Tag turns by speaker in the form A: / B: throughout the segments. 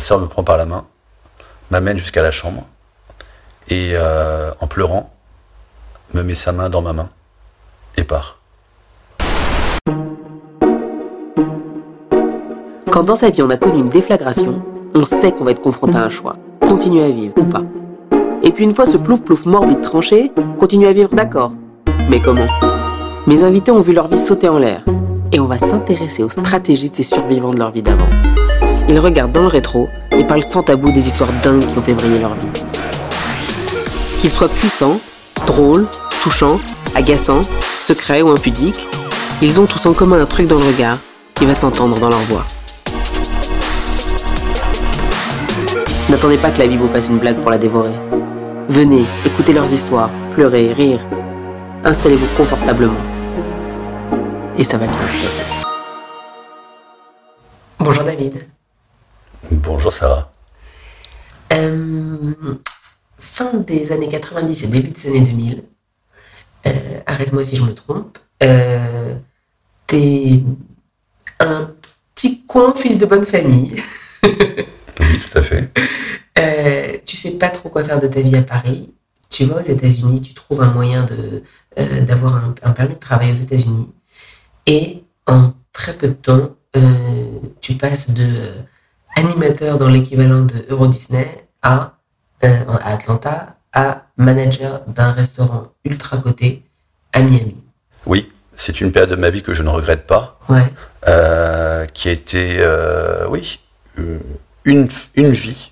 A: sa sœur me prend par la main, m'amène jusqu'à la chambre et euh, en pleurant, me met sa main dans ma main et part.
B: Quand dans sa vie on a connu une déflagration, on sait qu'on va être confronté à un choix. Continuer à vivre ou pas. Et puis une fois ce plouf-plouf morbide tranché, continuer à vivre d'accord. Mais comment? Mes invités ont vu leur vie sauter en l'air. Et on va s'intéresser aux stratégies de ces survivants de leur vie d'avant. Ils regardent dans le rétro et parlent sans tabou des histoires dingues qui ont fait briller leur vie. Qu'ils soient puissants, drôles, touchants, agaçants, secrets ou impudiques, ils ont tous en commun un truc dans le regard qui va s'entendre dans leur voix. N'attendez pas que la vie vous fasse une blague pour la dévorer. Venez, écoutez leurs histoires, pleurez, rire. Installez-vous confortablement. Et ça va bien se passer. Bonjour David.
A: Bonjour Sarah.
B: Euh, fin des années 90 et début des années 2000, euh, arrête-moi si je me trompe, euh, t'es un petit con fils de bonne famille.
A: oui, tout à fait.
B: Tu sais pas trop quoi faire de ta vie à Paris. Tu vas aux États-Unis, tu trouves un moyen de d'avoir un, un, permis de travail aux États-Unis. Et en très peu de temps, euh, tu passes de animateur dans l'équivalent de Euro Disney à, euh, à Atlanta à manager d'un restaurant ultra coté à Miami.
A: Oui, c'est une période de ma vie que je ne regrette pas.
B: Ouais.
A: Euh, qui a été, euh, oui, une, une vie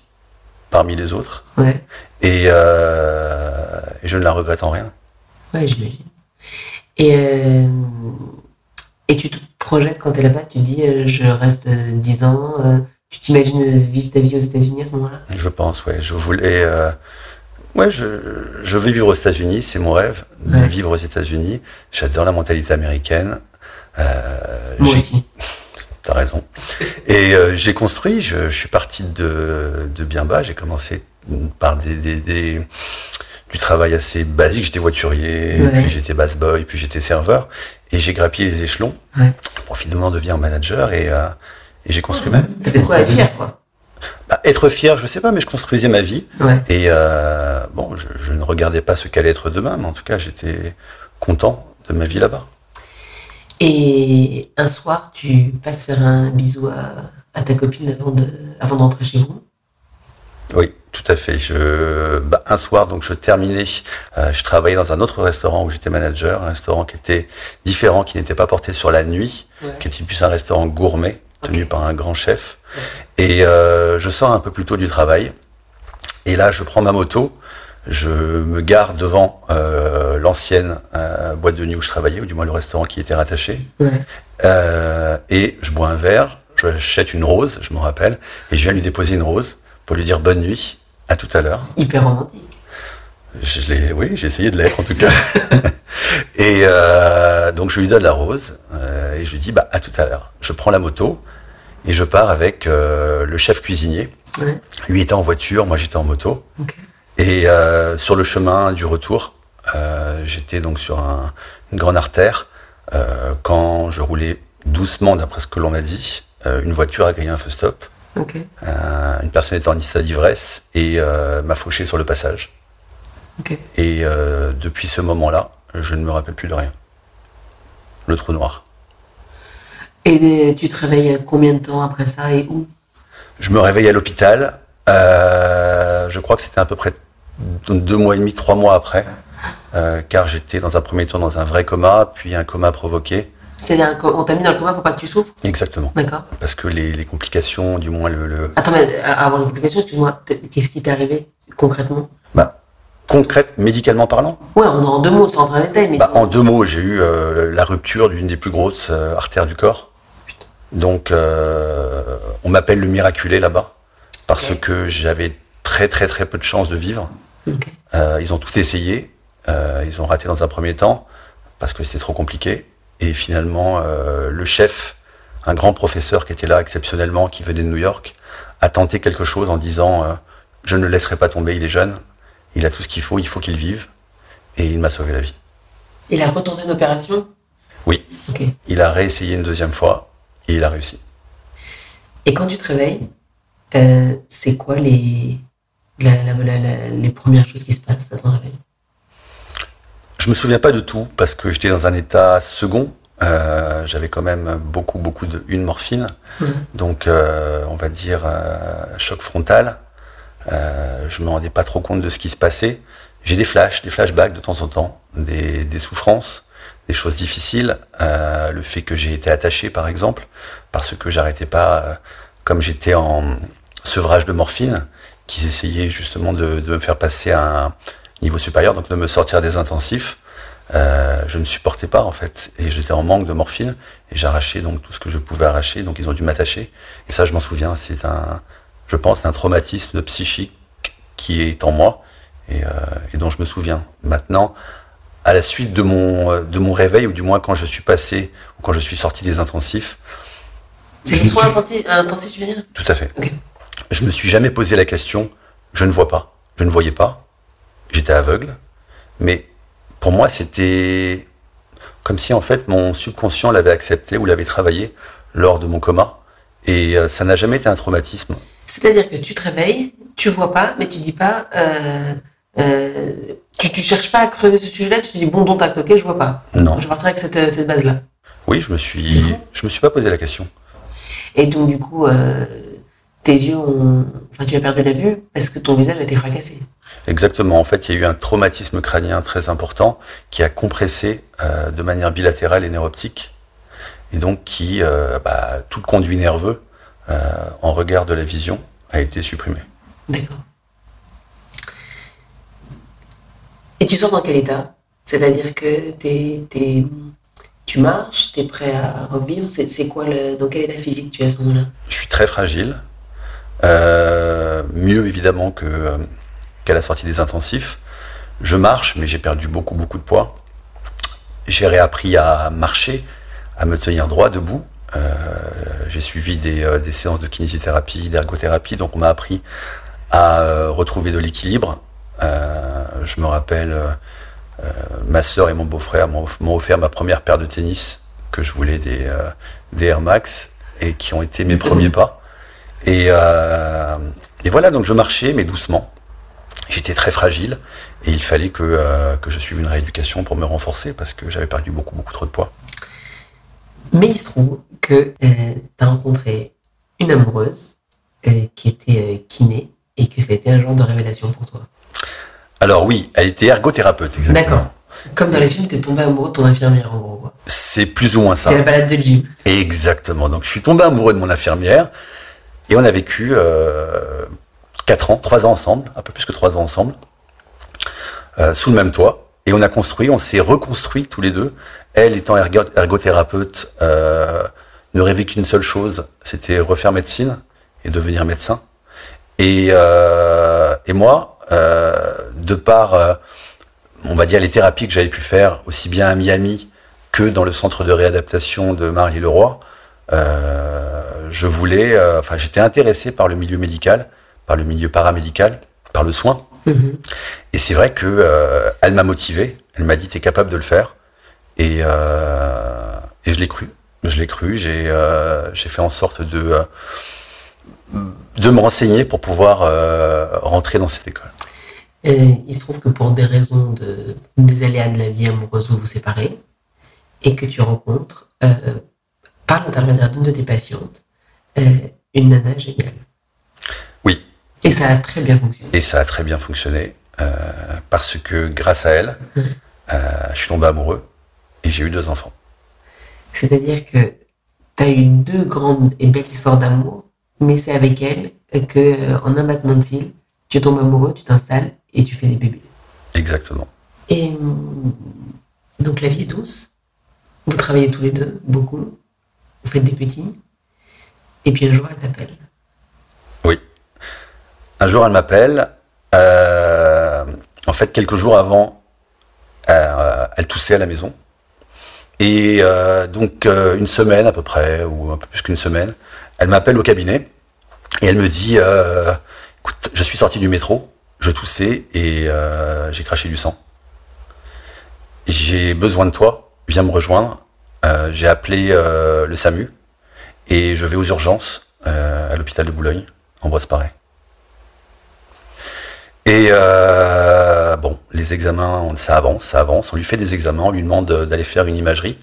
A: parmi les autres.
B: Ouais.
A: Et, euh, je ne la regrette en rien.
B: Ouais, j'imagine. Et, et tu te projettes quand tu es là-bas, tu dis je reste 10 ans, tu t'imagines vivre ta vie aux États-Unis à ce moment-là?
A: Je pense, ouais. Je voulais. euh, ouais, je, je veux vivre aux États-Unis, c'est mon rêve, de
B: Ouais.
A: vivre aux États-Unis. J'adore la mentalité américaine. Euh,
B: Moi aussi.
A: T'as raison. Et euh, j'ai construit, je, je suis parti de, de bien bas. J'ai commencé par des, des- des- du travail assez basique. J'étais voiturier,
B: Ouais.
A: puis j'étais bass boy, puis j'étais serveur. Et j'ai grappillé les échelons
B: Ouais.
A: pour finalement devenir manager. Et, euh, et j'ai construit ma
B: fait de quoi être fier, quoi.
A: Bah, être fier, je sais pas, mais je construisais ma vie.
B: Ouais.
A: Et euh, bon, je, je ne regardais pas ce qu'allait être demain, mais en tout cas, j'étais content de ma vie là-bas.
B: Et un soir, tu passes faire un bisou à, à ta copine avant de, avant d'entrer chez vous?
A: Oui, tout à fait. Je, bah, un soir, donc, je terminais. euh, je travaillais dans un autre restaurant où j'étais manager, un restaurant qui était différent, qui n'était pas porté sur la nuit,
B: Ouais.
A: qui était plus un restaurant gourmet tenu par un grand chef. Et euh, je sors un peu plus tôt du travail. Et là, je prends ma moto. Je me gare devant euh, l'ancienne euh, boîte de nuit où je travaillais, ou du moins le restaurant qui était rattaché.
B: Ouais.
A: Euh, et je bois un verre, j'achète une rose, je me rappelle, et je viens lui déposer une rose pour lui dire bonne nuit, à tout à l'heure.
B: Hyper romantique.
A: Je l'ai, oui, j'ai essayé de l'être en tout cas. et euh, donc je lui donne la rose euh, et je lui dis bah à tout à l'heure. Je prends la moto et je pars avec euh, le chef cuisinier.
B: Ouais.
A: Lui était en voiture, moi j'étais en moto. Et sur le chemin du retour, j'étais donc sur un- une grande artère. Quand je roulais doucement, d'après ce que l'on m'a dit, une voiture a grillé un feu stop. Une personne était en état d'ivresse et m'a fauché sur le passage. Et euh, depuis ce moment-là, je ne me rappelle plus de rien. Le trou noir.
B: Et tu te réveilles combien de temps après ça et où?
A: Je me réveille à l'hôpital. euh, je crois que c'était à peu près deux mois et demi, trois mois après. euh, car j'étais dans un premier temps dans un vrai coma, puis un coma provoqué.
B: Un co- on t'a mis dans le coma pour pas que tu souffres?
A: Exactement.
B: D'accord.
A: Parce que les, les complications, du moins le, le-
B: Attends, mais euh, avant la complication, excuse-moi, qu'est-ce qui t'est arrivé concrètement?
A: Bah, concrète, médicalement parlant,
B: Ouais, on est en deux mots, sans entrer en détail, mais
A: Bah, en deux mots, j'ai eu euh, la rupture d'une des plus grosses euh, artères du corps. Donc, euh, on m'appelle le miraculé là-bas parce que j'avais très très très peu de chances de vivre. Euh, ils ont tout essayé. Euh, ils ont raté dans un premier temps parce que c'était trop compliqué. Et finalement, euh, le chef, un grand professeur qui était là exceptionnellement, qui venait de New York, a tenté quelque chose en disant euh, Je ne le laisserai pas tomber, il est jeune, il a tout ce qu'il faut, il faut qu'il vive. Et il m'a sauvé la vie.
B: Il a retourné une opération?
A: Oui, il a réessayé une deuxième fois et il a réussi.
B: Et quand tu te réveilles, euh, c'est quoi les, les premières choses qui se passent à ton réveil?
A: Je me souviens pas de tout parce que j'étais dans un état second. Euh, j'avais quand même beaucoup, beaucoup de une morphine. Mmh. Donc, euh, on va dire choc frontal. Je me rendais pas trop compte de ce qui se passait. J'ai des flashs, des flashbacks de temps en temps, des, des souffrances, des choses difficiles. le fait que j'ai été attaché, par exemple, parce que j'arrêtais pas, comme j'étais en sevrage de morphine, qu'ils essayaient justement de, me faire passer à un niveau supérieur, donc de me sortir des intensifs. Euh, je ne supportais pas en fait, et j'étais en manque de morphine, et j'arrachais donc tout ce que je pouvais arracher, donc ils ont dû m'attacher. Et ça, je m'en souviens, c'est un, je pense, un traumatisme psychique qui est en moi et, euh, et, dont je me souviens. Maintenant, à la suite de mon, de mon réveil, ou du moins quand je suis passé, ou quand je suis sorti des intensifs.
B: C'est les soins intensifs, tu veux dire?
A: Tout à fait je me suis jamais posé la question, je ne vois pas, je ne voyais pas, j'étais aveugle, mais pour moi c'était comme si en fait mon subconscient l'avait accepté ou l'avait travaillé lors de mon coma, et euh, ça n'a jamais été un traumatisme.
B: C'est-à-dire que tu te réveilles, tu vois pas, mais tu dis pas, euh, euh, tu, tu cherches pas à creuser ce sujet-là, tu te dis bon, donc tac, ok, je vois pas.
A: Non.
B: Je partirai avec cette, cette base-là.
A: Oui, je me suis, je me suis pas posé la question.
B: Et donc du coup, tes yeux ont. Enfin, tu as perdu la vue parce que ton visage a été fracassé.
A: Exactement. En fait, il y a eu un traumatisme crânien très important qui a compressé euh, de manière bilatérale et neuroptique. Et donc, qui. Euh, bah, tout le conduit nerveux euh, en regard de la vision a été supprimé.
B: D'accord. Et tu sors dans quel état? C'est-à-dire que tu marches, tu es prêt à revivre? C'est quoi le, dans quel état physique tu es à ce moment-là?
A: Je suis très fragile. Euh, mieux évidemment que euh, qu'à la sortie des intensifs. Je marche, mais j'ai perdu beaucoup beaucoup de poids. J'ai réappris à marcher, à me tenir droit debout. Euh, j'ai suivi des, des, séances de kinésithérapie, d'ergothérapie, donc on m'a appris à retrouver de l'équilibre. je me rappelle, ma sœur et mon beau-frère m'ont offert ma première paire de tennis que je voulais des, des Air Max et qui ont été mes premiers pas. Euh, et, voilà, donc je marchais, mais doucement. J'étais très fragile et il fallait que, euh, que je suive une rééducation pour me renforcer parce que j'avais perdu beaucoup, beaucoup trop de poids.
B: Mais il se trouve que euh, tu as rencontré une amoureuse qui était kiné et que ça a été un genre de révélation pour toi.
A: Alors oui, elle était ergothérapeute, exactement.
B: D'accord. Comme dans les films, tu es tombé amoureux de ton infirmière, en gros.
A: C'est plus ou moins ça.
B: C'est la balade de Jim.
A: Exactement. Donc je suis tombé amoureux de mon infirmière. Et on a vécu euh, 4 ans, 3 ans ensemble, un peu plus que 3 ans ensemble, euh, sous le même toit. Et on a construit, on s'est reconstruit tous les deux. Elle étant ergothérapeute, euh, ne rêvait qu'une seule chose, c'était refaire médecine et devenir médecin. Et, euh, et moi, euh, de par, euh, on va dire, les thérapies que j'avais pu faire, aussi bien à Miami que dans le centre de réadaptation de Marie-Leroy, euh, je voulais, euh, enfin, j'étais intéressé par le milieu médical, par le milieu paramédical, par le soin. Mhm. Et c'est vrai que euh, elle m'a motivé. Elle m'a dit, tu es capable de le faire. Et, et je l'ai cru. Je l'ai cru. J'ai j'ai fait en sorte de de me renseigner pour pouvoir rentrer dans cette école.
B: Et il se trouve que pour des raisons de, des aléas de la vie amoureuse, vous vous séparez et que tu rencontres par l'intermédiaire d'une de tes patientes, euh, une nana géniale. Et ça a très bien fonctionné.
A: Et ça a très bien fonctionné euh, parce que grâce à elle, euh, je suis tombé amoureux et j'ai eu deux enfants.
B: C'est-à-dire que tu as eu deux grandes et belles histoires d'amour, mais c'est avec elle que, en un battement de cils, tu tombes amoureux, tu t'installes et tu fais des bébés.
A: Exactement.
B: Et donc la vie est douce. Vous travaillez tous les deux beaucoup vous faites des petits, et puis un jour elle t'appelle.
A: Un jour elle m'appelle. Euh, en fait, quelques jours avant, euh, elle toussait à la maison. Et euh, donc une semaine à peu près, ou un peu plus qu'une semaine, elle m'appelle au cabinet et elle me dit écoute, je suis sorti du métro, je toussais et j'ai craché du sang. J'ai besoin de toi, viens me rejoindre. J'ai appelé le SAMU et je vais aux urgences à l'hôpital de Boulogne Ambroise Paré. Et euh, bon, les examens, ça avance, ça avance. On lui fait des examens, on lui demande d'aller faire une imagerie.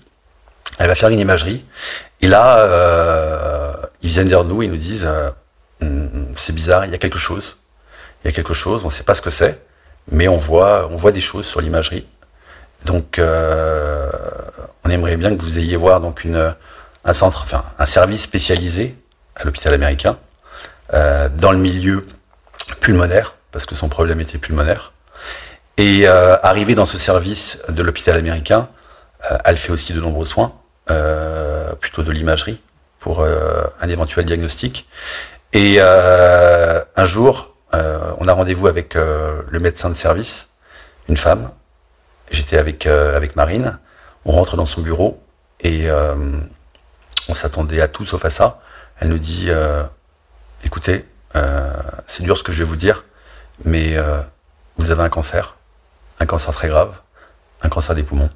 A: Elle va faire une imagerie. Et là, euh, ils viennent vers nous, ils nous disent, euh, hum, c'est bizarre, il y a quelque chose. Il y a quelque chose, on ne sait pas ce que c'est, mais on voit, on voit des choses sur l'imagerie. Donc, on aimerait bien que vous ayez voir donc une, un centre, enfin un service spécialisé à l'hôpital américain dans le milieu pulmonaire parce que son problème était pulmonaire. Et euh, arrivée dans ce service de l'hôpital américain, euh, elle fait aussi de nombreux soins, euh, plutôt de l'imagerie pour un éventuel diagnostic. Et un jour, on a rendez-vous avec le médecin de service, une femme. J'étais avec, avec Marine. On rentre dans son bureau et on s'attendait à tout sauf à ça. Elle nous dit, écoutez, c'est dur ce que je vais vous dire, mais euh, vous avez un cancer, un cancer très grave, un cancer des poumons.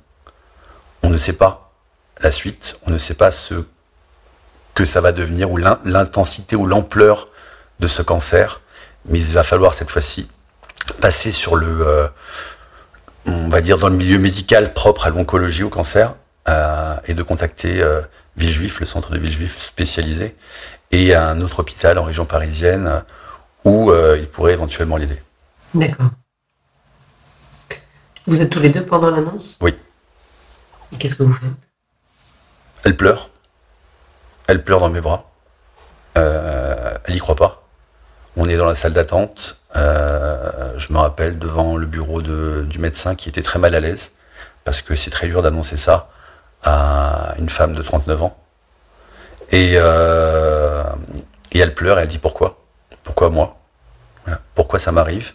A: On ne sait pas la suite, on ne sait pas ce que ça va devenir ou l'intensité ou l'ampleur de ce cancer, mais il va falloir cette fois-ci passer sur le, euh, on va dire dans le milieu médical propre à l'oncologie, au cancer, euh, et de contacter Villejuif, le centre de Villejuif spécialisé, et un autre hôpital en région parisienne où euh, il pourrait éventuellement l'aider.
B: D'accord. Vous êtes tous les deux pendant l'annonce?
A: Oui.
B: Et qu'est-ce que vous faites?
A: Elle pleure. Elle pleure dans mes bras. Euh, elle n'y croit pas. On est dans la salle d'attente. Euh, je me rappelle devant le bureau du médecin qui était très mal à l'aise parce que c'est très dur d'annoncer ça à une femme de 39 ans. Et, et elle pleure et elle dit pourquoi? Pourquoi moi Pourquoi ça m'arrive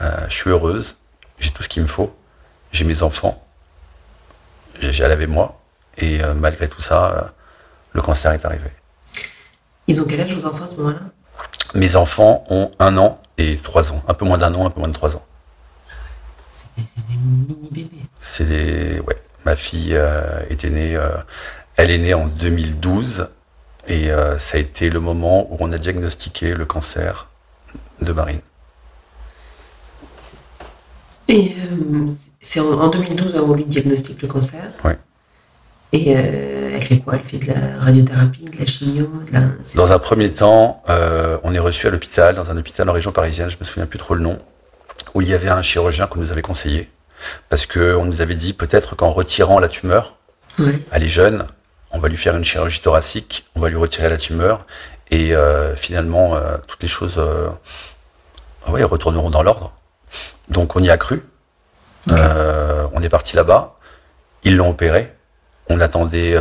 A: euh, Je suis heureuse, j'ai tout ce qu'il me faut, j'ai mes enfants, j'ai avec moi, et euh, malgré tout ça, euh, le cancer est arrivé.
B: Ils ont quel âge vos enfants à ce moment-là?
A: Mes enfants ont un an et trois ans, un peu moins d'un an, un peu moins de trois ans.
B: C'est des, mini-bébés.
A: C'est des... Ouais, ma fille était née... elle est née en 2012 et euh, ça a été le moment où on a diagnostiqué le cancer de Marine.
B: Et euh, c'est en, 2012 où on lui diagnostique le cancer
A: Oui.
B: Et euh, elle fait quoi? Elle fait de la radiothérapie, de la chimio
A: Dans un premier temps, on est reçu à l'hôpital, dans un hôpital en région parisienne, je me souviens plus trop le nom, où il y avait un chirurgien qu'on nous avait conseillé. Parce qu'on nous avait dit peut-être qu'en retirant la tumeur, elle est jeune, on va lui faire une chirurgie thoracique, on va lui retirer la tumeur, et euh, finalement, euh, toutes les choses euh, retourneront dans l'ordre. Donc on y a cru. on est parti là-bas, ils l'ont opéré, on attendait,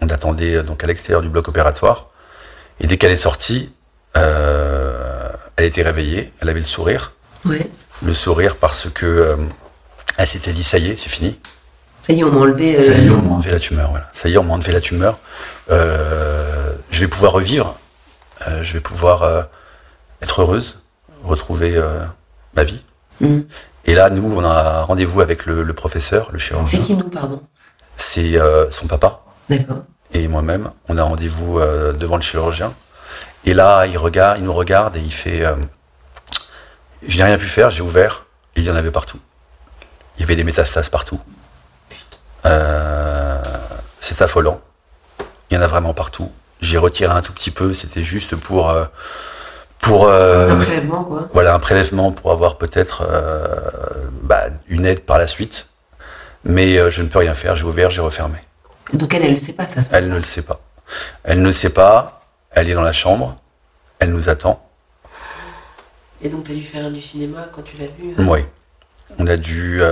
A: on attendait donc à l'extérieur du bloc opératoire, et dès qu'elle est sortie, elle était réveillée, elle avait le sourire. Le sourire parce que elle s'était dit ça y est, c'est fini.
B: Ça y est, on m'a enlevé.
A: Ça y est, on m'a enlevé la tumeur. Voilà. Ça y est, on m'a enlevé la tumeur. Euh, je vais pouvoir revivre. Euh, je vais pouvoir euh, être heureuse, retrouver ma vie. Mm. Et là, nous, on a rendez-vous avec le, professeur, le chirurgien.
B: C'est qui nous, pardon?
A: C'est son papa.
B: D'accord.
A: Et moi-même, on a rendez-vous devant le chirurgien. Et là, il regarde, il nous regarde et il fait. je n'ai rien pu faire, j'ai ouvert. Il y en avait partout. Il y avait des métastases partout. Euh, c'est affolant. Il y en a vraiment partout. J'ai retiré un tout petit peu, c'était juste pour. Euh, pour
B: euh, un prélèvement, quoi.
A: Voilà, un prélèvement pour avoir peut-être bah, une aide par la suite. Mais je ne peux rien faire, j'ai ouvert, j'ai refermé.
B: Donc elle, elle ne le sait pas, ça se
A: Elle ne le sait pas. Elle ne sait pas, elle est dans la chambre, elle nous attend.
B: Et donc tu as dû faire du cinéma quand tu l'as vu
A: Oui. On a dû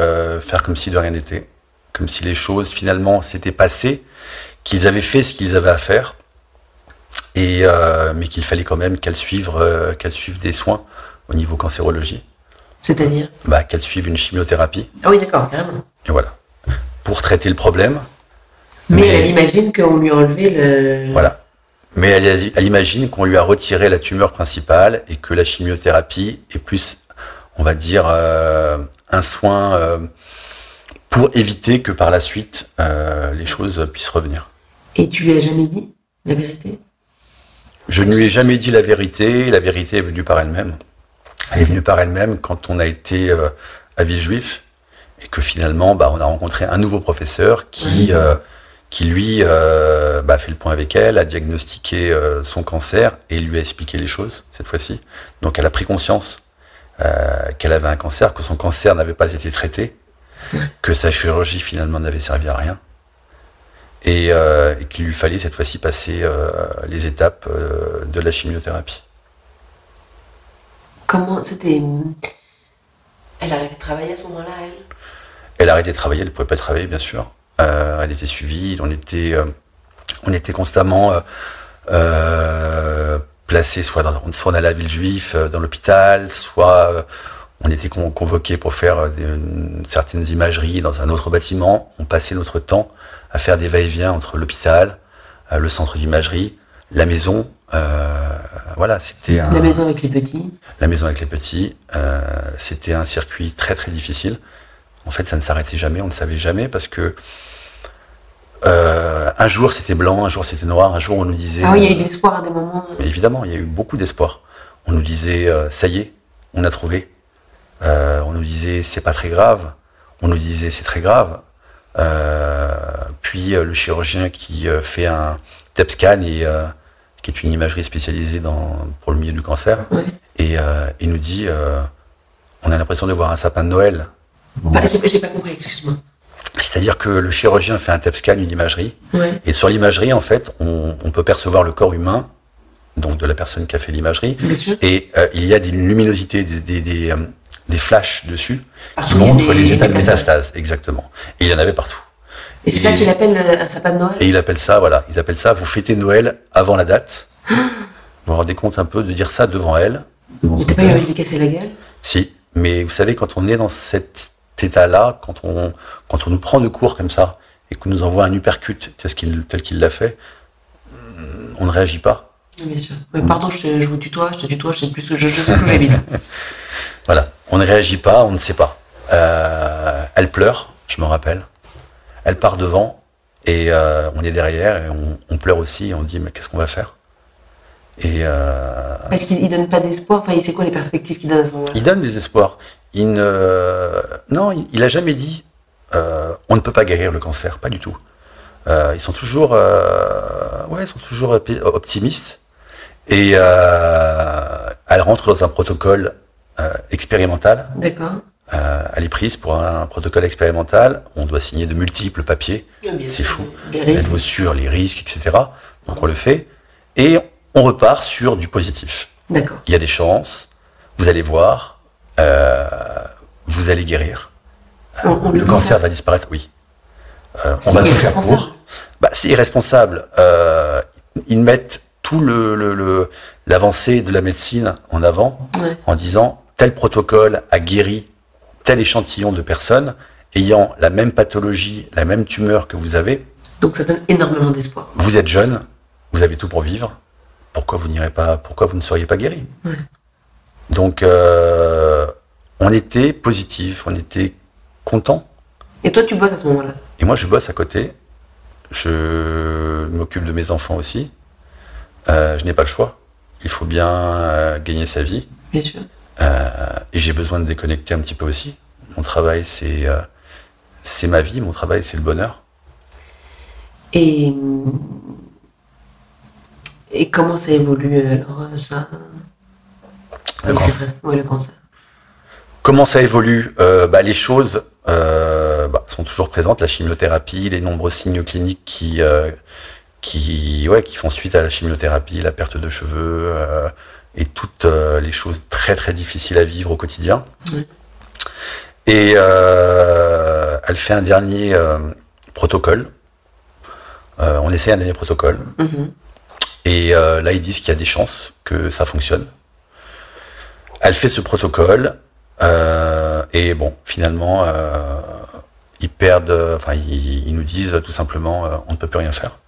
A: faire comme si de rien n'était comme si les choses finalement s'étaient passées, qu'ils avaient fait ce qu'ils avaient à faire, et, euh, mais qu'il fallait quand même qu'elles suivent, euh, qu'elles suivent des soins au niveau cancérologie.
B: C'est-à-dire?
A: Bah, Qu'elles suivent une chimiothérapie.
B: Ah oui, d'accord, carrément.
A: Et voilà. Pour traiter le problème.
B: Mais, elle imagine qu'on lui a enlevé le.
A: Voilà. Mais elle, elle imagine qu'on lui a retiré la tumeur principale et que la chimiothérapie est plus, on va dire, euh, un soin pour éviter que par la suite, euh, les choses puissent revenir.
B: Et tu lui as jamais dit la vérité?
A: Je ne lui ai jamais dit la vérité. La vérité est venue par elle-même. Elle est venue par elle-même quand on a été euh, à Villejuif et que finalement, bah, on a rencontré un nouveau professeur qui, euh, qui lui, euh, bah, fait le point avec elle, a diagnostiqué euh, son cancer et lui a expliqué les choses cette fois-ci. Donc, elle a pris conscience euh, qu'elle avait un cancer, que son cancer n'avait pas été traité, que sa chirurgie finalement n'avait servi à rien et, euh, et qu'il lui fallait cette fois-ci passer euh, les étapes euh, de la chimiothérapie.
B: Comment c'était. Elle a arrêté de travailler à ce moment-là, elle?
A: Elle a arrêté de travailler, elle ne pouvait pas travailler, bien sûr. Elle était suivie, on était, on était constamment placés, soit, dans, soit on allait à la ville juive, dans l'hôpital, soit on était con- convoqués pour faire euh, une- certaines imageries dans un autre bâtiment. On passait notre temps à faire des va-et-vient entre l'hôpital, euh, le centre d'imagerie, la maison. euh, voilà, c'était un-
B: La maison avec les petits.
A: la maison avec les petits. euh, c'était un circuit très très difficile. En fait, ça ne s'arrêtait jamais, on ne savait jamais parce que euh, un jour c'était blanc, un jour c'était noir, un jour on nous disait.
B: Ah oui, il y a eu de l'espoir à des moments.
A: Évidemment, il y a eu beaucoup d'espoir. On nous disait ça y est, on a trouvé. Euh, on nous disait c'est pas très grave. On nous disait c'est très grave. Euh, puis euh, le chirurgien qui fait un TEP scan et qui est une imagerie spécialisée dans, pour le milieu du cancer
B: Ouais.
A: et il nous dit on a l'impression de voir un sapin de Noël.
B: Bah, j'ai pas compris, excuse-moi.
A: C'est-à-dire que le chirurgien fait un TEP scan, une imagerie,
B: Ouais.
A: et sur l'imagerie, en fait, on, on peut percevoir le corps humain, donc de la personne qui a fait l'imagerie, et euh, il y a des luminosités, des, des, des, des flashs dessus, qui montrent les états de métastase, exactement. Et il y en avait partout.
B: Et c'est ça qu'il appelle euh, un sapin de Noël
A: Et il appelle ça, voilà, ils appellent ça, vous fêtez Noël avant la date. vous vous rendez compte un peu de dire ça devant elle
B: Tu t'es pas eu envie de lui casser la gueule
A: Si, mais vous savez, quand on est dans cet état-là, quand on, quand on nous prend de court comme ça, et qu'on nous envoie un uppercut tel qu'il l'a fait, on ne réagit pas.
B: Bien sûr. Mais pardon, je, vous tutoie, je te tutoie, je sais plus, je, je sais plus où j'habite.
A: On ne réagit pas, on ne sait pas. Euh, elle pleure, je me rappelle. Elle part devant, et euh, on est derrière, et on, on pleure aussi, et on dit, mais qu'est-ce qu'on va faire? Et euh,
B: Parce qu'il il donne pas d'espoir. Enfin, c'est quoi les perspectives qu'il donne à ce moment-là?
A: Il donne des espoirs. Il ne... Non, il il a jamais dit on ne peut pas guérir le cancer, pas du tout. Ils sont toujours, ouais, ils sont toujours optimistes. Et elle rentre dans un protocole euh, expérimental.
B: D'accord.
A: Euh, elle est prise pour un protocole expérimental. On doit signer de multiples papiers. C'est fou.
B: Les risques.
A: les risques, etc. Donc on le fait. Et on repart sur du positif
B: D'accord.
A: il y a des chances, vous allez voir, euh, vous allez guérir.
B: On, on lui
A: le cancer va disparaître, oui. Euh,
B: C'est
A: on va tout faire pour. Bah, c'est irresponsable. Euh, ils mettent tout le, l'avancée de la médecine en avant
B: Ouais.
A: en disant tel protocole a guéri tel échantillon de personnes ayant la même pathologie, la même tumeur que vous avez.
B: Donc ça donne énormément d'espoir.
A: Vous êtes jeune, vous avez tout pour vivre. Pourquoi vous n'irez pas Pourquoi vous ne seriez pas guéri?
B: Ouais.
A: Donc, euh, on était positif, on était content.
B: Et toi, tu bosses à ce moment-là?
A: Et moi, je bosse à côté. Je m'occupe de mes enfants aussi. Euh, je n'ai pas le choix. Il faut bien euh, gagner sa vie.
B: Bien sûr.
A: Euh, et j'ai besoin de déconnecter un petit peu aussi. Mon travail, c'est euh, c'est ma vie. Mon travail, c'est le bonheur.
B: Et, et comment ça évolue alors ça?
A: Le
B: Oui,
A: cancer.
B: Ouais, le cancer.
A: Comment ça évolue? Euh, bah, Les choses euh, bah, sont toujours présentes, la chimiothérapie, les nombreux signes cliniques qui, euh, qui, ouais, qui font suite à la chimiothérapie, la perte de cheveux et toutes euh, les choses très très difficiles à vivre au quotidien.
B: Oui.
A: Et euh, elle fait un dernier euh, protocole. Euh, on essaie un dernier protocole.
B: Mhm.
A: Et là, ils disent qu'il y a des chances que ça fonctionne. Elle fait ce protocole. et bon, finalement, ils perdent. Enfin, ils, ils nous disent tout simplement on ne peut plus rien faire.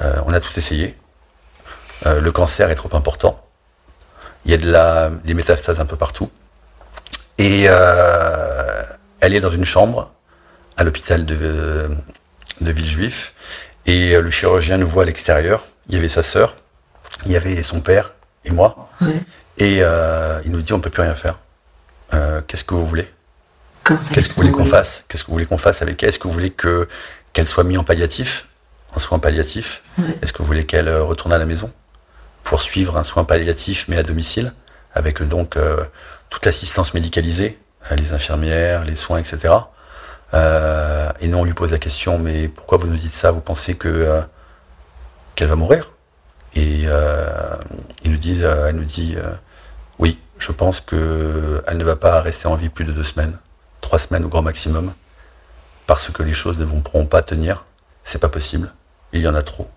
A: On a tout essayé. Le cancer est trop important. Il y a de la, des métastases un peu partout. Et euh, elle est dans une chambre à l'hôpital de, de Villejuif. Et euh, le chirurgien nous voit à l'extérieur. Il y avait sa sœur il y avait son père et moi.
B: Ouais.
A: Et euh, il nous dit on peut plus rien faire. Euh, Qu'est-ce que vous voulez? Qu'est-ce que vous voulez qu'on fasse? Qu'est-ce que vous voulez qu'on fasse avec elle? Est-ce que vous voulez que qu'elle soit mise en palliatif, en soins palliatifs?
B: Ouais.
A: Est-ce que vous voulez qu'elle retourne à la maison? Pour suivre un soin palliatif mais à domicile avec donc euh, toute l'assistance médicalisée, euh, les infirmières, les soins, etc. Euh, et nous on lui pose la question mais pourquoi vous nous dites ça? Vous pensez que qu'elle va mourir? Et il nous dit, elle nous dit oui, je pense que elle ne va pas rester en vie plus de deux semaines, trois semaines au grand maximum, parce que les choses ne vont pas tenir. C'est pas possible. Il y en a trop.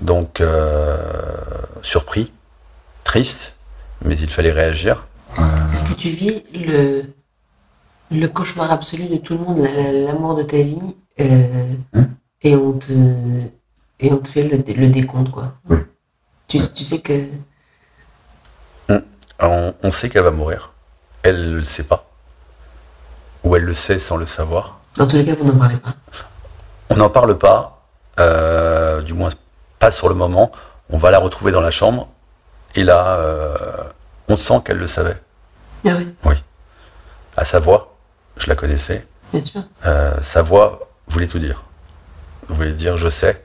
A: Donc euh, surpris, triste, mais il fallait réagir.
B: C'est-à-dire que tu vis le, le cauchemar absolu de tout le monde, la- la- l'amour de ta vie, euh,
A: Hmm.
B: et, on te, et on te fait le, le décompte, quoi.
A: Oui.
B: Tu, tu sais que.
A: On, on sait qu'elle va mourir. Elle ne le sait pas. Ou elle le sait sans le savoir.
B: Dans tous les cas, vous n'en parlez pas.
A: On n'en parle pas, euh, du moins pas sur le moment. On va la retrouver dans la chambre. Et là, euh, on sent qu'elle le savait.
B: Ah oui,
A: Oui. À sa voix, je la connaissais.
B: bien sûr.
A: Euh, sa voix voulait tout dire. Voulait dire je sais,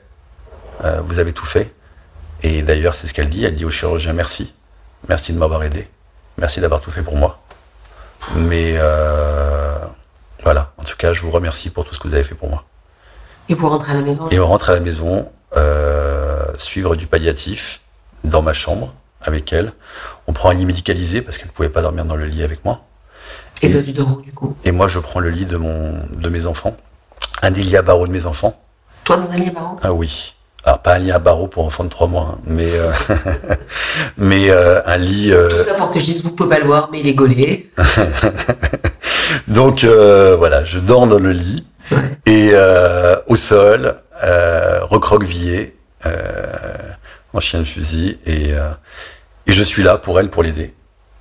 A: euh, vous avez tout fait. Et d'ailleurs, c'est ce qu'elle dit. Elle dit au chirurgien merci. Merci de m'avoir aidé. Merci d'avoir tout fait pour moi. Mais voilà, en tout cas, je vous remercie pour tout ce que vous avez fait pour moi.
B: Et vous rentrez à la maison
A: Et on rentre à la maison, euh, suivre du palliatif dans ma chambre avec elle. On prend un lit médicalisé parce qu'elle ne pouvait pas dormir dans le lit avec moi.
B: Et toi, tu dors du coup?
A: Et moi, je prends le lit de, mon, de mes enfants, un des lits à barreaux de mes enfants.
B: Toi, dans un lit à barreaux
A: Ah oui. Alors, pas un lit à barreaux pour enfants de 3 mois, hein, mais, euh, mais euh, un lit. euh,
B: Tout ça pour que je dise, vous pouvez pas le voir, mais il est gaulé.
A: donc voilà, je dors dans le lit
B: Ouais.
A: et au sol, recroquevillé, en chien de fusil, et, euh, et je suis là pour elle, pour l'aider,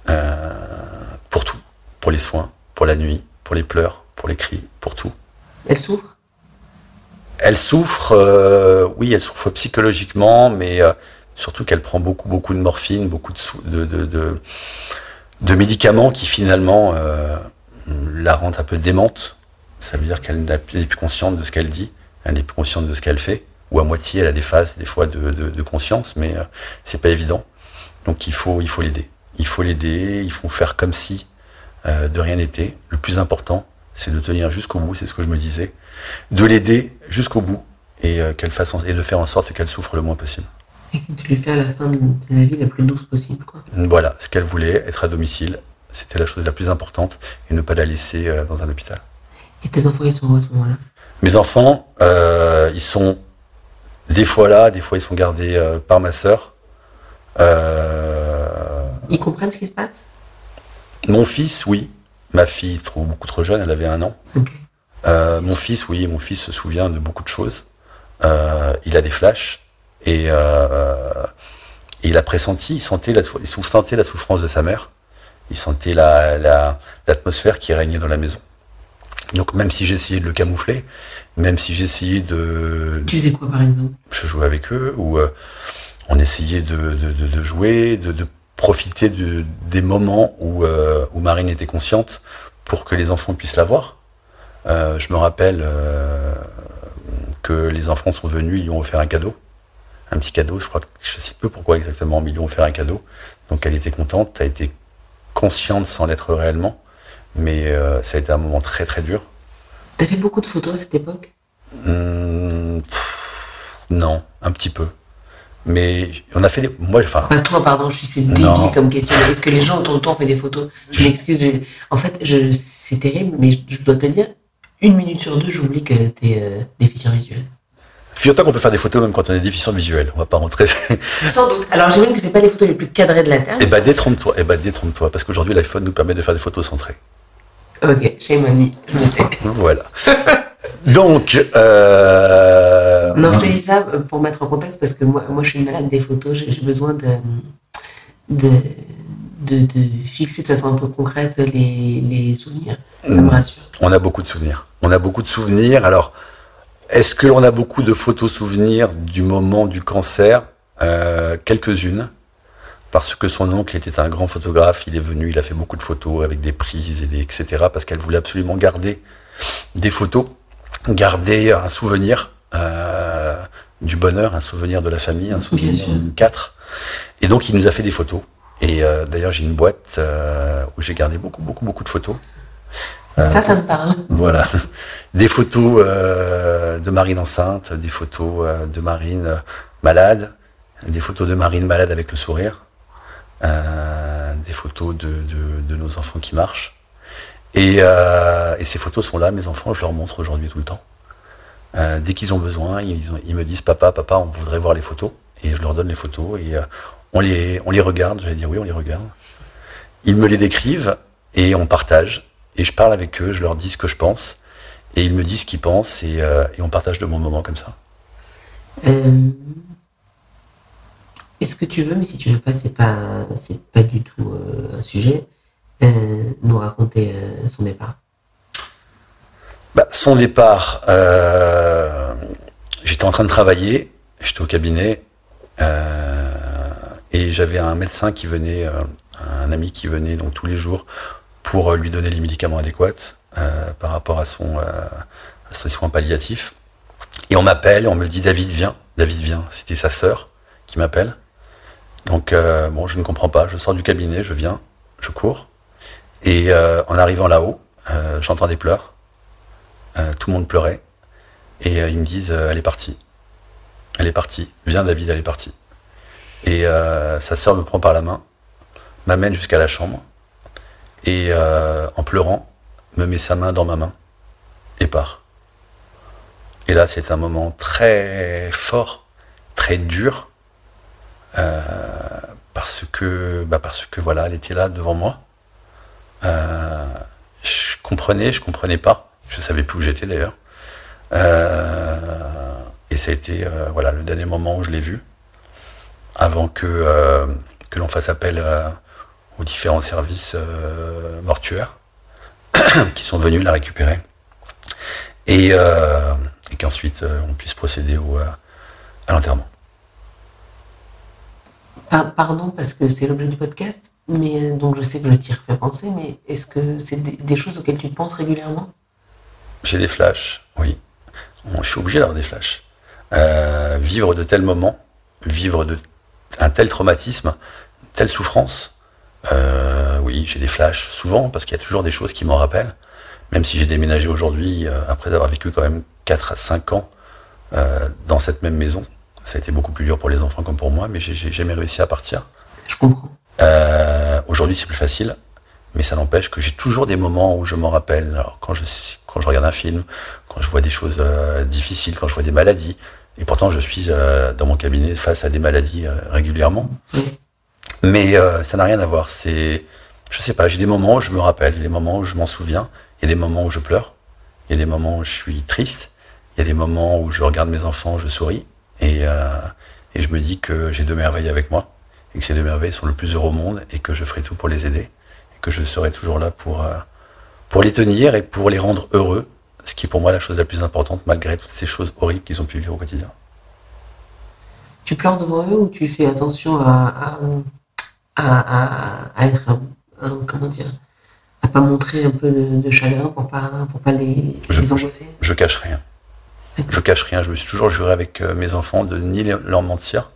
A: euh, pour tout, pour les soins, pour la nuit, pour les pleurs, pour les cris, pour tout.
B: Elle souffre?
A: Elle souffre, euh, oui, elle souffre psychologiquement, mais euh, surtout qu'elle prend beaucoup, beaucoup de morphine, beaucoup de, de, de, médicaments qui finalement euh, la rendent un peu démente. Ça veut dire qu'elle n'est plus consciente de ce qu'elle dit, elle n'est plus consciente de ce qu'elle fait, ou à moitié, elle a des phases des fois de, de- de conscience, mais euh, c'est pas évident. Donc il faut, il faut l'aider. Il faut l'aider, il faut faire comme si euh, de rien n'était. Le plus important, c'est de tenir jusqu'au bout, c'est ce que je me disais de l'aider jusqu'au bout et euh, qu'elle fasse en- et de faire en sorte qu'elle souffre le moins possible.
B: Et que tu lui fais à la fin de la vie la plus douce possible, quoi.
A: Voilà, ce qu'elle voulait, être à domicile, c'était la chose la plus importante et ne pas la laisser dans un hôpital.
B: Et tes enfants, ils sont où à ce moment-là?
A: Mes enfants, euh, ils sont des fois là, des fois ils sont gardés euh, par ma sœur. Euh,
B: Ils comprennent ce qui se passe?
A: mon fils, oui. Ma fille, trop, beaucoup trop jeune, elle avait un an. Euh, mon fils, oui, mon fils se souvient de beaucoup de choses. Euh, il a des flashs et, euh, il a pressenti, il sentait la, sou- il sentait la souffrance de sa mère. Il sentait la, la- l'atmosphère qui régnait dans la maison. Donc même si j'essayais de le camoufler, même si j'essayais de,
B: Tu faisais quoi, par exemple?
A: Je jouais avec eux, ou euh, on essayait de, de- de- de jouer, de, de profiter de- des moments où, euh, où Marine était consciente pour que les enfants puissent la voir. Euh, je me rappelle euh, que les enfants sont venus, ils lui ont offert un cadeau, un petit cadeau, je crois que je sais peu pourquoi exactement, mais ils lui ont offert un cadeau. Donc elle était contente, elle était consciente sans l'être réellement, mais euh, ça a été un moment très très dur.
B: T'as fait beaucoup de photos à cette époque?
A: Pff, non, un petit peu. Mais on a fait des. Moi, enfin,
B: Pas toi, pardon, je suis c'est
A: Non.
B: débile comme question. Est-ce que les gens autour de toi ont fait des photos? Je m'excuse. je- En fait, je... c'est terrible, mais je dois te le dire, une minute sur deux, j'oublie que t'es euh, déficient visuel.
A: figure-toi qu'on peut faire des photos même quand on est déficient visuel. On va pas rentrer.
B: Sans doute. Alors j'imagine que c'est pas les photos les plus cadrées de la Terre.
A: eh ben, détrompe-toi. Eh ben, détrompe-toi. Parce qu'aujourd'hui, l'iPhone nous permet de faire des photos centrées.
B: Ok, shame on me. Je me.
A: Voilà. Donc, euh,
B: Non, je te dis ça pour mettre en contexte parce que moi, moi je suis une malade des photos. J'ai besoin de, de, de, de fixer de façon un peu concrète les, les souvenirs. Ça me rassure.
A: on a beaucoup de souvenirs. On a beaucoup de souvenirs. Alors, est-ce que l'on a beaucoup de photos souvenirs du moment du cancer? Quelques-unes, parce que son oncle était un grand photographe, il est venu, il a fait beaucoup de photos avec des prises, et des, etc., parce qu'elle voulait absolument garder des photos, garder un souvenir du bonheur, un souvenir de la famille, un souvenir du quatre. Et donc il nous a fait des photos. Et euh, d'ailleurs j'ai une boîte euh, où j'ai gardé beaucoup, beaucoup, beaucoup de photos.
B: Euh, ça, ça me parle.
A: Voilà. Des photos de Marine enceinte, des photos de Marine malade, des photos de Marine malade avec le sourire, des photos de, de, nos enfants qui marchent. Et, et, ces photos sont là, mes enfants, je leur montre aujourd'hui tout le temps. dès qu'ils ont besoin, ils, ils, me disent Papa, papa, on voudrait voir les photos. Et je leur donne les photos et on les, on les regarde, j'allais dire oui, on les regarde. Ils me les décrivent et on partage. Et je parle avec eux, je leur dis ce que je pense. Et ils me disent ce qu'ils pensent et, euh, on partage de bons moments comme ça.
B: Euh, est-ce que tu veux, mais si tu veux pas, c'est pas, c'est pas du tout euh, un sujet, nous raconter son départ
A: bah, Son départ, j'étais en train de travailler, j'étais au cabinet. Et j'avais un médecin qui venait, euh, un ami qui venait donc tous les jours pour euh, lui donner les médicaments adéquats euh, par rapport à son ses soins palliatifs. Et on m'appelle, on me dit David vient, David vient. C'était sa sœur qui m'appelle. Donc bon, je ne comprends pas. Je sors du cabinet, je viens, je cours. Et en arrivant là-haut, j'entends des pleurs. tout le monde pleurait. Et ils me disent elle est partie. Elle est partie. Viens David, elle est partie. Et euh, sa sœur me prend par la main, m'amène jusqu'à la chambre, et euh, en pleurant, me met sa main dans ma main et part. Et là, c'est un moment très fort, très dur, euh, parce que, bah parce que voilà, elle était là devant moi. je comprenais, je comprenais pas, je savais plus où j'étais d'ailleurs. et ça a été voilà le dernier moment où je l'ai vue avant que, euh, que l'on fasse appel euh, aux différents services euh, mortuaires qui sont venus la récupérer. Et, et qu'ensuite on puisse procéder au, à l'enterrement.
B: Pardon, parce que c'est l'objet du podcast, mais donc je sais que je t'y refais penser, mais est-ce que c'est des, choses auxquelles tu penses régulièrement?
A: J'ai des flashs, oui. Je suis obligé d'avoir des flashs. vivre de tels moments, vivre de un tel traumatisme, telle souffrance, euh, oui, j'ai des flashs souvent parce qu'il y a toujours des choses qui m'en rappellent. Même si j'ai déménagé aujourd'hui, euh, après avoir vécu quand même 4 à 5 ans euh, dans cette même maison, ça a été beaucoup plus dur pour les enfants comme pour moi, mais j'ai jamais réussi à partir.
B: Je comprends.
A: aujourd'hui, c'est plus facile, mais ça n'empêche que j'ai toujours des moments où je m'en rappelle. Alors, quand je, quand je regarde un film, quand je vois des choses difficiles, quand je vois des maladies, et pourtant, je suis euh, dans mon cabinet face à des maladies euh, régulièrement. Mais euh, ça n'a rien à voir. C'est, je sais pas, j'ai des moments où je me rappelle, il y a des moments où je m'en souviens, il y a des moments où je pleure, il y a des moments où je suis triste, il y a des moments où je regarde mes enfants, je souris, et, et je me dis que j'ai deux merveilles avec moi, et que ces deux merveilles sont le plus heureux au monde, et que je ferai tout pour les aider, et que je serai toujours là pour, pour les tenir et pour les rendre heureux ce qui est pour moi la chose la plus importante, malgré toutes ces choses horribles qu'ils ont pu vivre au quotidien.
B: Tu pleures devant eux ou tu fais attention à, à, être, comment dire, à pas montrer un peu de, chagrin pour pas, pour pas les,
A: je,
B: les
A: angoisser? je, cache rien. Je cache rien. Je me suis toujours juré avec euh, mes enfants de ni leur mentir,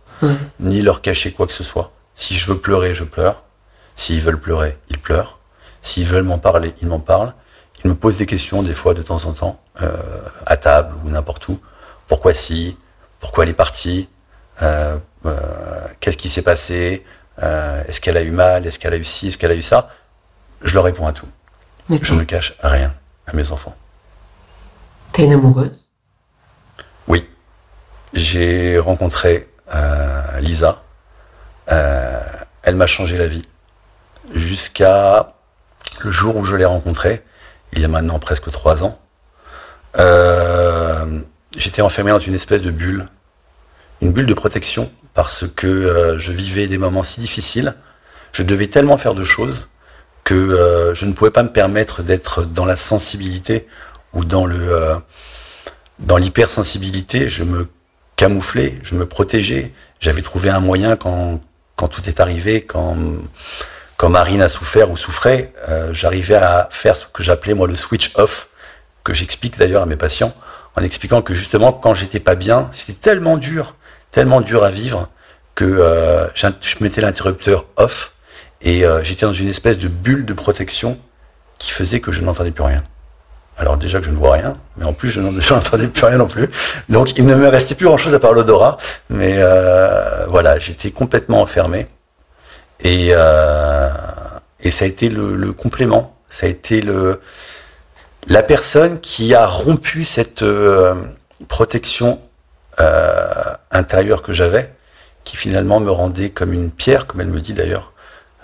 A: ni leur cacher quoi que ce soit. Si je veux pleurer, je pleure. S'ils veulent pleurer, ils pleurent. S'ils veulent m'en parler, ils m'en parlent. Il me pose des questions des fois de temps en temps, euh, à table ou n'importe où. Pourquoi si? Pourquoi elle est partie? Euh, euh, Qu'est-ce qui s'est passé? Est-ce qu'elle a eu mal? Est-ce qu'elle a eu ci? Est-ce qu'elle a eu ça? Je leur réponds à tout. Je ne cache rien à mes enfants.
B: T'es une amoureuse?
A: Oui. J'ai rencontré Lisa. elle m'a changé la vie. Jusqu'à le jour où je l'ai rencontrée, il y a maintenant presque trois ans, euh, j'étais enfermé dans une espèce de bulle, une bulle de protection, parce que euh, je vivais des moments si difficiles, je devais tellement faire de choses que euh, je ne pouvais pas me permettre d'être dans la sensibilité ou dans le dans l'hypersensibilité. Je me camouflais, je me protégeais. J'avais trouvé un moyen quand, tout est arrivé, quand, quand Marine a souffert ou souffrait, euh, j'arrivais à faire ce que j'appelais moi le switch off, que j'explique d'ailleurs à mes patients, en expliquant que justement quand j'étais pas bien, c'était tellement dur, tellement dur à vivre que euh, je mettais l'interrupteur off et euh, j'étais dans une espèce de bulle de protection qui faisait que je n'entendais plus rien. Alors déjà que je ne vois rien, mais en plus je n'entendais plus rien non plus. Donc il ne me restait plus grand-chose à part l'odorat. Mais euh, voilà, j'étais complètement enfermé. Et, euh, ça a été le, complément. Ça a été la personne qui a rompu cette euh, protection euh, intérieure que j'avais, qui finalement me rendait comme une pierre, comme elle me dit d'ailleurs.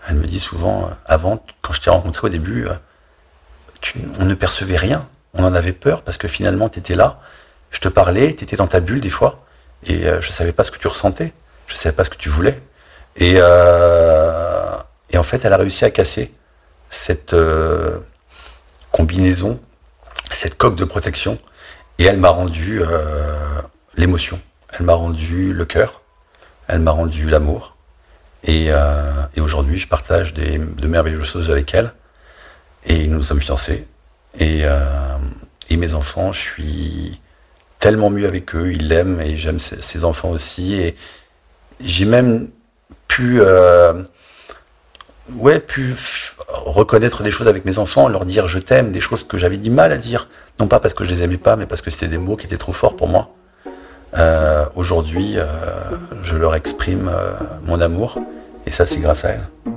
A: Elle me dit souvent, avant, quand je t'ai rencontré au début, on ne percevait rien. On en avait peur parce que finalement, tu étais là, je te parlais, tu étais dans ta bulle des fois, et euh, je ne savais pas ce que tu ressentais, je ne savais pas ce que tu voulais. Et, euh, et en fait, elle a réussi à casser cette euh, combinaison, cette coque de protection, et elle m'a rendu l'émotion, elle m'a rendu le cœur, elle m'a rendu l'amour. Et, et aujourd'hui, je partage des, de merveilleuses choses avec elle. Et nous sommes fiancés. Et, euh, et mes enfants, je suis tellement mieux avec eux. Ils l'aiment et j'aime ses, enfants aussi. Et j'ai même pu, euh, ouais, pu reconnaître des choses avec mes enfants, leur dire je t'aime, des choses que j'avais du mal à dire. Non pas parce que je les aimais pas, mais parce que c'était des mots qui étaient trop forts pour moi. Euh, Aujourd'hui, je leur exprime mon amour. Et ça, c'est grâce à elle.